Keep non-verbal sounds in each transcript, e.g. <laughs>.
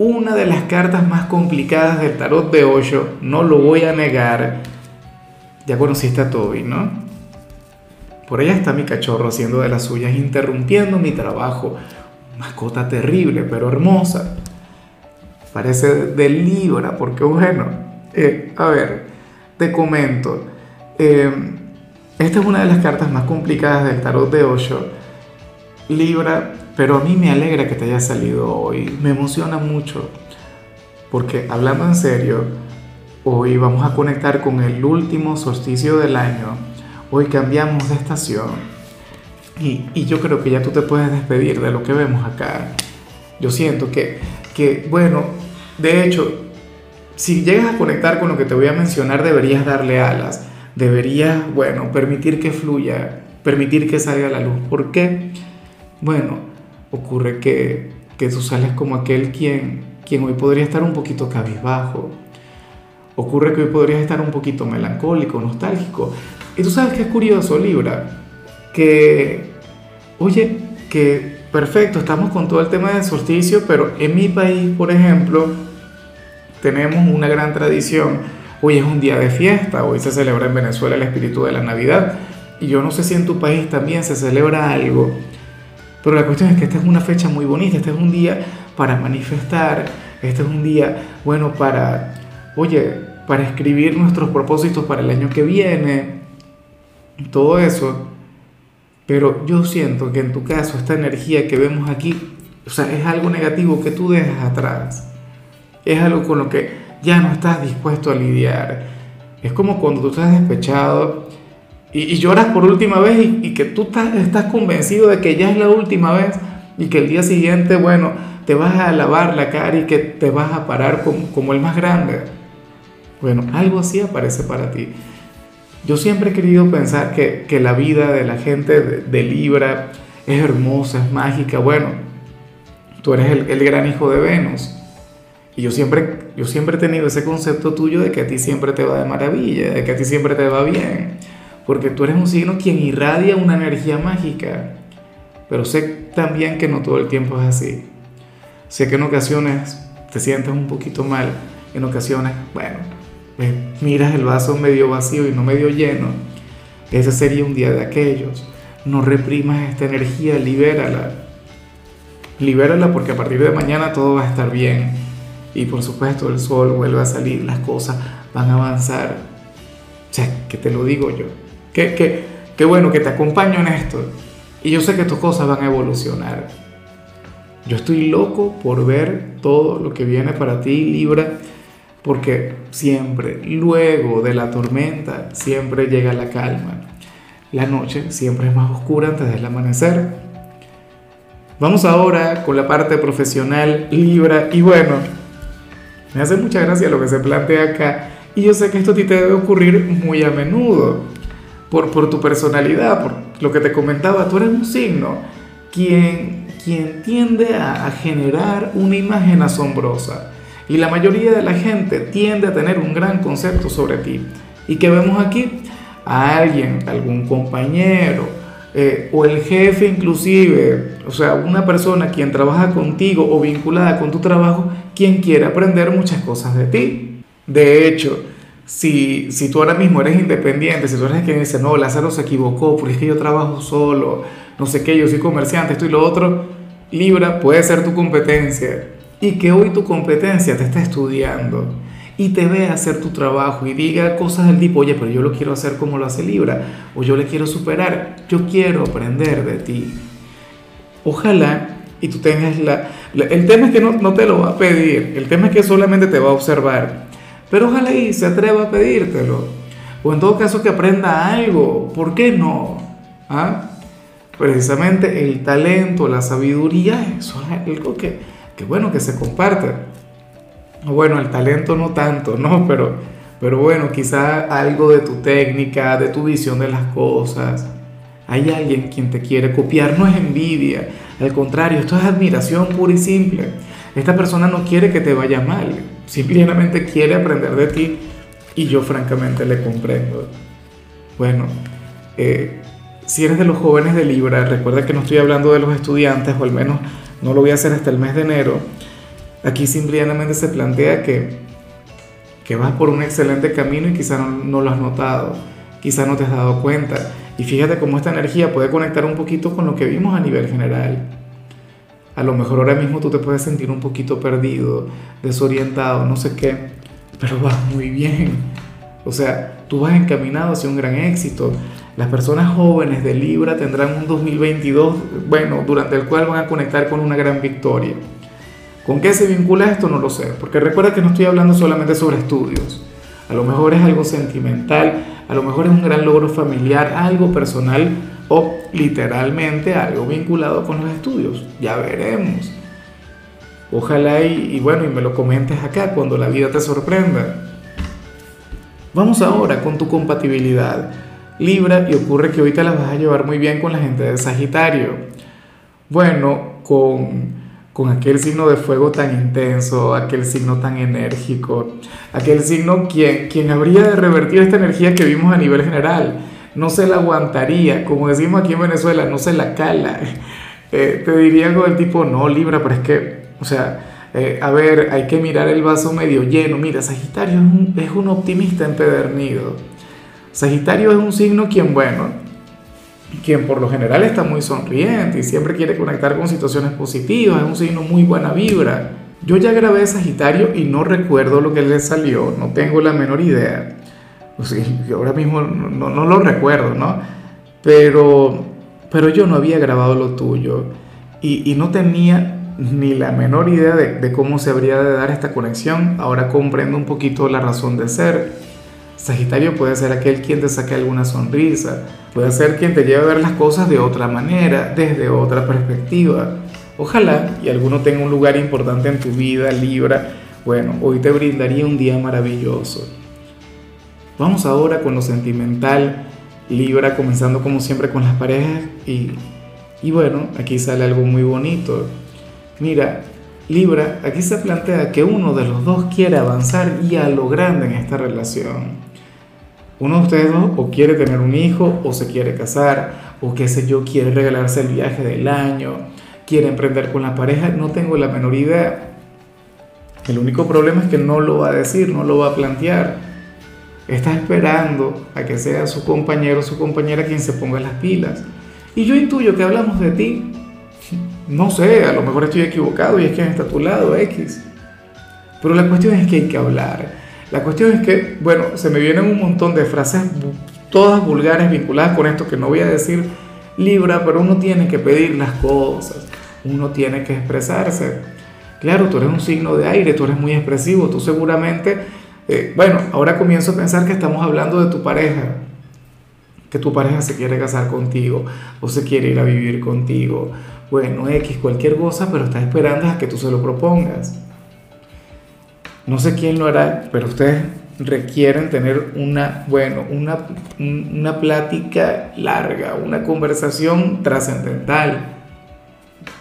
una de las cartas más complicadas del tarot de Osho, no lo voy a negar. Ya conociste a Toby, ¿no? Por allá está mi cachorro haciendo de las suyas, interrumpiendo mi trabajo. Mascota terrible, pero hermosa. Parece de Libra, porque bueno, eh, a ver, te comento. Eh, esta es una de las cartas más complicadas del tarot de Osho. Libra, pero a mí me alegra que te haya salido hoy, me emociona mucho, porque hablando en serio, hoy vamos a conectar con el último solsticio del año, hoy cambiamos de estación y, yo creo que ya tú te puedes despedir de lo que vemos acá. Yo siento que, que, bueno, de hecho, si llegas a conectar con lo que te voy a mencionar, deberías darle alas, deberías, bueno, permitir que fluya, permitir que salga la luz. ¿Por qué? Bueno, ocurre que, que tú sales como aquel quien, quien hoy podría estar un poquito cabizbajo. Ocurre que hoy podrías estar un poquito melancólico, nostálgico. Y tú sabes que es curioso, Libra, que, oye, que perfecto, estamos con todo el tema del solsticio, pero en mi país, por ejemplo, tenemos una gran tradición. Hoy es un día de fiesta, hoy se celebra en Venezuela el espíritu de la Navidad. Y yo no sé si en tu país también se celebra algo pero la cuestión es que esta es una fecha muy bonita, este es un día para manifestar, este es un día, bueno, para, oye, para escribir nuestros propósitos para el año que viene, todo eso. Pero yo siento que en tu caso esta energía que vemos aquí, o sea, es algo negativo que tú dejas atrás. Es algo con lo que ya no estás dispuesto a lidiar. Es como cuando tú estás despechado y, lloras por última vez y, que tú estás, estás, convencido de que ya es la última vez y que el día siguiente, bueno, te vas a lavar la cara y que te vas a parar como, como el más grande. Bueno, algo así aparece para ti. Yo siempre he querido pensar que, que la vida de la gente de, Libra es hermosa, es mágica. Bueno, tú eres el, el, gran hijo de Venus. Y yo siempre, yo siempre he tenido ese concepto tuyo de que a ti siempre te va de maravilla, de que a ti siempre te va bien porque tú eres un signo quien irradia una energía mágica. Pero sé también que no todo el tiempo es así. Sé que en ocasiones te sientes un poquito mal, en ocasiones, bueno, miras el vaso medio vacío y no medio lleno. Ese sería un día de aquellos. No reprimas esta energía, libérala. Libérala porque a partir de mañana todo va a estar bien. Y por supuesto el sol vuelve a salir, las cosas van a avanzar. O sea, que te lo digo yo. Qué, bueno que te acompaño en esto. Y yo sé que tus cosas van a evolucionar. Yo estoy loco por ver todo lo que viene para ti, Libra, porque siempre, luego de la tormenta, siempre llega la calma. La noche siempre es más oscura antes del amanecer. Vamos ahora con la parte profesional, Libra, y bueno, me hace mucha gracia lo que se plantea acá, y yo sé que esto a ti te debe ocurrir muy a menudo por, por tu personalidad, por lo que te comentaba, tú eres un signo quien, quien tiende a, generar una imagen asombrosa. Y la mayoría de la gente tiende a tener un gran concepto sobre ti. ¿Y que vemos aquí? A alguien, algún compañero, eh, o el jefe inclusive, o sea, una persona quien trabaja contigo o vinculada con tu trabajo, quien quiere aprender muchas cosas de ti. De hecho, si, si tú ahora mismo eres independiente, si tú eres quien dice, no, Lázaro se equivocó, porque es que yo trabajo solo, no sé qué, yo soy comerciante, esto y lo otro, Libra puede ser tu competencia. Y que hoy tu competencia te está estudiando y te vea hacer tu trabajo y diga cosas del tipo, oye, pero yo lo quiero hacer como lo hace Libra, o yo le quiero superar, yo quiero aprender de ti. Ojalá y tú tengas la... el tema es que no, no te lo va a pedir, el tema es que solamente te va a observar pero ojalá y se atreva a pedírtelo. O en todo caso que aprenda algo. ¿Por qué no? ¿Ah? Precisamente el talento, la sabiduría, eso es algo que, que bueno, que se comparte. Bueno, el talento no tanto, ¿no? Pero, pero bueno, quizá algo de tu técnica, de tu visión de las cosas. Hay alguien quien te quiere copiar, no es envidia, al contrario, esto es admiración pura y simple. Esta persona no quiere que te vaya mal, simplemente quiere aprender de ti y yo francamente le comprendo. Bueno, eh, si eres de los jóvenes de Libra, recuerda que no estoy hablando de los estudiantes, o al menos no lo voy a hacer hasta el mes de enero. Aquí simplemente se plantea que, que vas por un excelente camino y quizá no, lo has notado, quizá no te has dado cuenta. Y fíjate cómo esta energía puede conectar un poquito con lo que vimos a nivel general. A lo mejor ahora mismo tú te puedes sentir un poquito perdido, desorientado, no sé qué, pero vas muy bien. O sea, tú vas encaminado hacia un gran éxito. Las personas jóvenes de Libra tendrán un 2022, bueno, durante el cual van a conectar con una gran victoria. ¿Con qué se vincula esto? No lo sé, porque recuerda que no estoy hablando solamente sobre estudios. A lo mejor es algo sentimental, a lo mejor es un gran logro familiar, algo personal o literalmente algo vinculado con los estudios. Ya veremos. Ojalá y, bueno, y me lo comentes acá cuando la vida te sorprenda. Vamos ahora con tu compatibilidad. Libra, y ocurre que hoy te la vas a llevar muy bien con la gente de Sagitario. Bueno, con con aquel signo de fuego tan intenso, aquel signo tan enérgico, aquel signo quien, quien habría de revertir esta energía que vimos a nivel general. No se la aguantaría, como decimos aquí en Venezuela, no se la cala. <laughs> Eh, te diría algo del tipo, no, Libra, pero es que, o sea, eh, a ver, hay que mirar el vaso medio lleno. Mira, Sagitario es un, es un optimista empedernido. Sagitario es un signo quien, bueno, quien por lo general está muy sonriente y siempre quiere conectar con situaciones positivas, es un signo muy buena vibra. Yo ya grabé Sagitario y no recuerdo lo que le salió, no tengo la menor idea. Sea, ahora mismo no, lo recuerdo, ¿no? Pero, pero yo no había grabado lo tuyo y, y no tenía ni la menor idea de, de cómo se habría de dar esta conexión. Ahora comprendo un poquito la razón de ser. Sagitario puede ser aquel quien te saque alguna sonrisa, puede ser quien te lleve a ver las cosas de otra manera, desde otra perspectiva. Ojalá y alguno tenga un lugar importante en tu vida, Libra. Bueno, hoy te brindaría un día maravilloso. Vamos ahora con lo sentimental, Libra, comenzando como siempre con las parejas y, y bueno, aquí sale algo muy bonito. Mira, Libra, aquí se plantea que uno de los dos quiere avanzar y a lo grande en esta relación uno de ustedes dos o quiere tener un hijo o se quiere casar o qué sé yo, quiere regalarse el viaje del año, quiere emprender con la pareja, no tengo la menor idea. El único problema es que no lo va a decir, no lo va a plantear. Está esperando a que sea su compañero o su compañera quien se ponga las pilas. Y yo intuyo que hablamos de ti. No sé, a lo mejor estoy equivocado y es quien está a tu lado, X. Pero la cuestión es que hay que hablar la cuestión es que, bueno, se me vienen un montón de frases todas vulgares vinculadas con esto que no voy a decir Libra, pero uno tiene que pedir las cosas, uno tiene que expresarse. Claro, tú eres un signo de aire, tú eres muy expresivo, tú seguramente, eh, bueno, ahora comienzo a pensar que estamos hablando de tu pareja, que tu pareja se quiere casar contigo o se quiere ir a vivir contigo. Bueno, X, cualquier cosa, pero está esperando a que tú se lo propongas. No sé quién lo hará, pero ustedes requieren tener una, bueno, una, una plática larga, una conversación trascendental.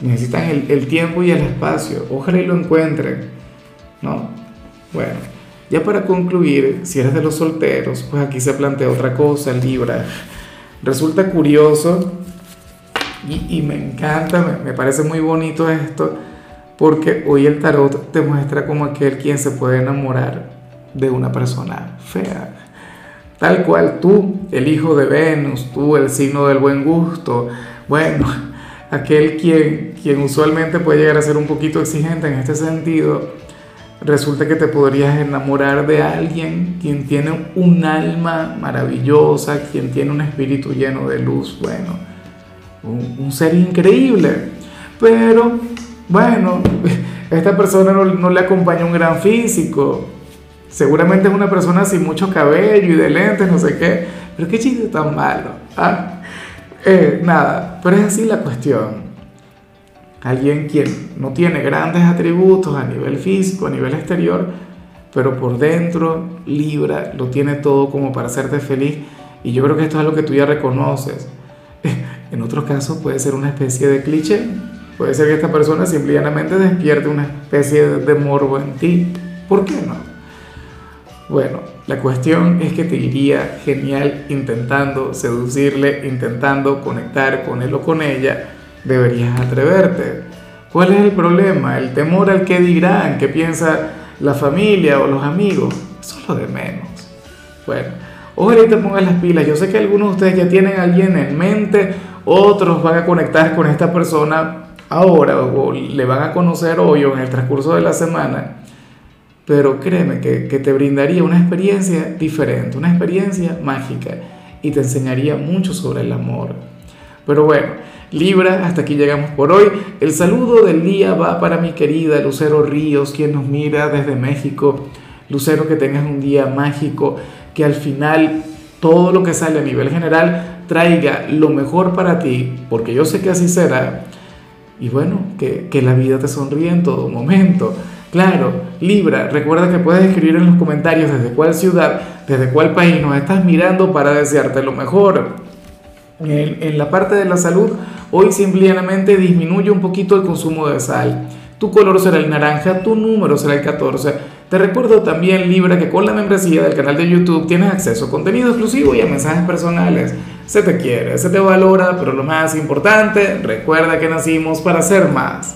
Necesitan el, el, tiempo y el espacio. Ojalá y lo encuentren. ¿No? Bueno, ya para concluir, si eres de los solteros, pues aquí se plantea otra cosa, Libra. Resulta curioso y, me encanta, me, me parece muy bonito esto porque hoy el tarot te muestra como aquel quien se puede enamorar de una persona fea. Tal cual tú, el hijo de Venus, tú, el signo del buen gusto, bueno, aquel quien, quien usualmente puede llegar a ser un poquito exigente en este sentido, resulta que te podrías enamorar de alguien quien tiene un alma maravillosa, quien tiene un espíritu lleno de luz, bueno, un, ser increíble, pero bueno, <laughs> esta persona no, le acompaña un gran físico. Seguramente es una persona sin mucho cabello y de lentes, no sé qué. Pero qué chiste tan malo. ¿ah? Eh, nada, pero es así la cuestión. Alguien quien no tiene grandes atributos a nivel físico, a nivel exterior, pero por dentro, Libra, lo tiene todo como para hacerte feliz. Y yo creo que esto es algo que tú ya reconoces. <laughs> En otros casos puede ser una especie de cliché. Puede ser que esta persona simplemente despierte una especie de morbo en ti. ¿Por qué no? Bueno, la cuestión es que te iría genial intentando seducirle, intentando conectar con él o con ella. Deberías atreverte. ¿Cuál es el problema? El temor al que dirán, qué piensa la familia o los amigos. Eso es lo de menos. Bueno, ojalá te pongas las pilas. Yo sé que algunos de ustedes ya tienen a alguien en mente, otros van a conectar con esta persona ahora o le van a conocer hoy o en el transcurso de la semana. Pero créeme que, que te brindaría una experiencia diferente, una experiencia mágica y te enseñaría mucho sobre el amor. Pero bueno, Libra, hasta aquí llegamos por hoy. El saludo del día va para mi querida Lucero Ríos, quien nos mira desde México. Lucero, que tengas un día mágico, que al final todo lo que sale a nivel general traiga lo mejor para ti, porque yo sé que así será. Y bueno, que, la vida te sonríe en todo momento. Claro, Libra, recuerda que puedes escribir en los comentarios desde cuál ciudad, desde cuál país nos estás mirando para desearte lo mejor. En, la parte de la salud, hoy simplemente disminuye un poquito el consumo de sal. Tu color será el naranja, tu número será el 14. Te recuerdo también, Libra, que con la membresía del canal de YouTube tienes acceso a contenido exclusivo y a mensajes personales. Se te quiere, se te valora, pero lo más importante, recuerda que nacimos para ser más.